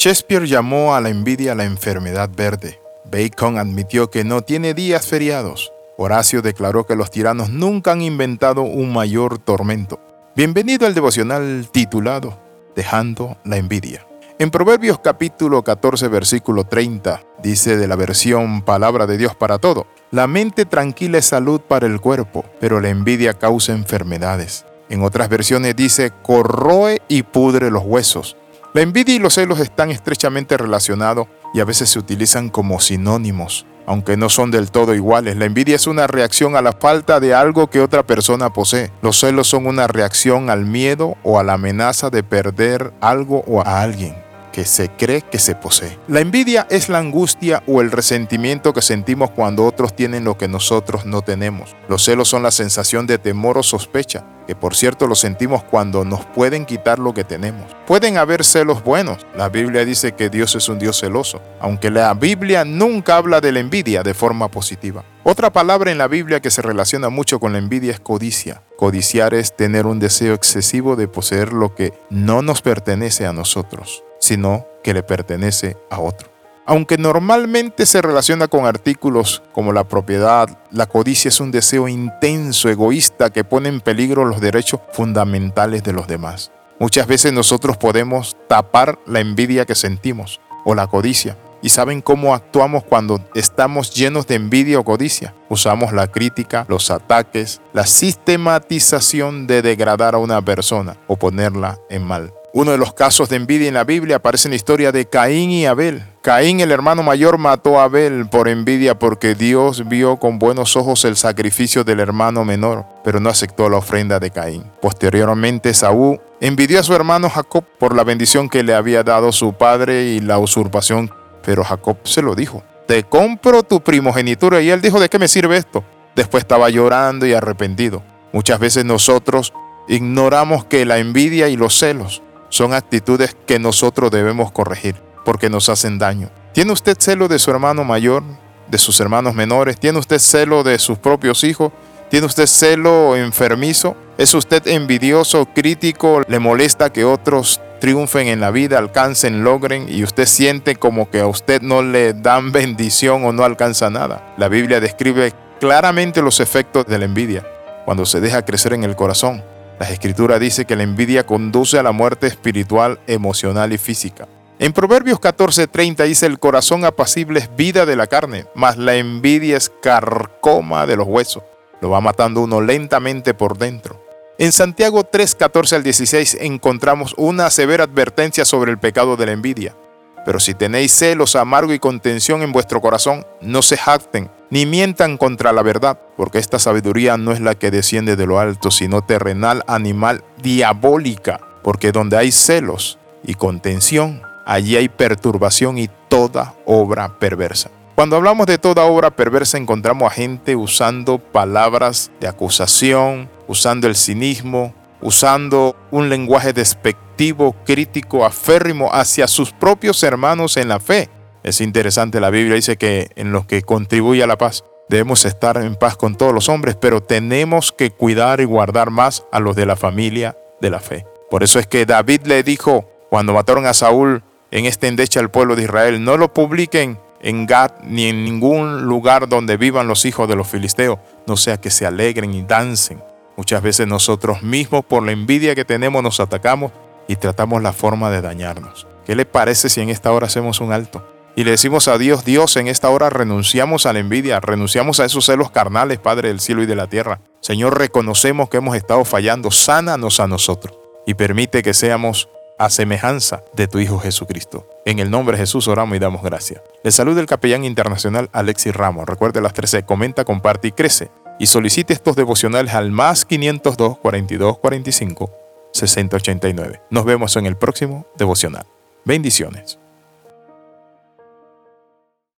Shakespeare llamó a la envidia la enfermedad verde. Bacon admitió que no tiene días feriados. Horacio declaró que los tiranos nunca han inventado un mayor tormento. Bienvenido al devocional titulado Dejando la envidia. En Proverbios capítulo 14 versículo 30 dice de la versión Palabra de Dios para todo, la mente tranquila es salud para el cuerpo, pero la envidia causa enfermedades. En otras versiones dice corroe y pudre los huesos. La envidia y los celos están estrechamente relacionados y a veces se utilizan como sinónimos aunque no son del todo iguales. La envidia es una reacción a la falta de algo que otra persona posee. Los celos son una reacción al miedo o a la amenaza de perder algo o a alguien que se cree que se posee. La envidia es la angustia o el resentimiento que sentimos cuando otros tienen lo que nosotros no tenemos. Los celos son la sensación de temor o sospecha, que por cierto lo sentimos cuando nos pueden quitar lo que tenemos. Pueden haber celos buenos. La Biblia dice que Dios es un Dios celoso, aunque la Biblia nunca habla de la envidia de forma positiva. Otra palabra en la Biblia que se relaciona mucho con la envidia es codicia. Codiciar es tener un deseo excesivo de poseer lo que no nos pertenece a nosotros sino que le pertenece a otro. Aunque normalmente se relaciona con artículos como la propiedad, la codicia es un deseo intenso, egoísta, que pone en peligro los derechos fundamentales de los demás. Muchas veces nosotros podemos tapar la envidia que sentimos o la codicia. ¿Y saben cómo actuamos cuando estamos llenos de envidia o codicia? Usamos la crítica, los ataques, la sistematización de degradar a una persona o ponerla en mal. Uno de los casos de envidia en la Biblia aparece en la historia de Caín y Abel. Caín, el hermano mayor, mató a Abel por envidia porque Dios vio con buenos ojos el sacrificio del hermano menor, pero no aceptó la ofrenda de Caín. Posteriormente, Saúl envidió a su hermano Jacob por la bendición que le había dado su padre y la usurpación, pero Jacob se lo dijo. Te compro tu primogenitura y él dijo, ¿de qué me sirve esto? Después estaba llorando y arrepentido. Muchas veces nosotros ignoramos que la envidia y los celos son actitudes que nosotros debemos corregir porque nos hacen daño. ¿Tiene usted celo de su hermano mayor, de sus hermanos menores? ¿Tiene usted celo de sus propios hijos? ¿Tiene usted celo enfermizo? ¿Es usted envidioso, crítico? ¿Le molesta que otros triunfen en la vida, alcancen, logren y usted siente como que a usted no le dan bendición o no alcanza nada? La Biblia describe claramente los efectos de la envidia cuando se deja crecer en el corazón. La escritura dice que la envidia conduce a la muerte espiritual, emocional y física. En Proverbios 14:30 dice, el corazón apacible es vida de la carne, mas la envidia es carcoma de los huesos. Lo va matando uno lentamente por dentro. En Santiago 3:14 al 16 encontramos una severa advertencia sobre el pecado de la envidia. Pero si tenéis celos, amargo y contención en vuestro corazón, no se jacten, ni mientan contra la verdad, porque esta sabiduría no es la que desciende de lo alto, sino terrenal, animal, diabólica, porque donde hay celos y contención, allí hay perturbación y toda obra perversa. Cuando hablamos de toda obra perversa encontramos a gente usando palabras de acusación, usando el cinismo, usando un lenguaje despectivo, crítico, aférrimo hacia sus propios hermanos en la fe. Es interesante, la Biblia dice que en los que contribuye a la paz debemos estar en paz con todos los hombres, pero tenemos que cuidar y guardar más a los de la familia de la fe. Por eso es que David le dijo cuando mataron a Saúl en este endecha al pueblo de Israel, no lo publiquen en Gad ni en ningún lugar donde vivan los hijos de los filisteos, no sea que se alegren y dancen Muchas veces nosotros mismos por la envidia que tenemos nos atacamos y tratamos la forma de dañarnos. ¿Qué le parece si en esta hora hacemos un alto? Y le decimos a Dios, Dios, en esta hora renunciamos a la envidia, renunciamos a esos celos carnales, Padre del cielo y de la tierra. Señor, reconocemos que hemos estado fallando, sánanos a nosotros y permite que seamos a semejanza de tu Hijo Jesucristo. En el nombre de Jesús oramos y damos gracias. Le saluda el capellán internacional Alexis Ramos. Recuerde las 13, comenta, comparte y crece y solicite estos devocionales al más 502 42 45 60 89. Nos vemos en el próximo devocional. Bendiciones.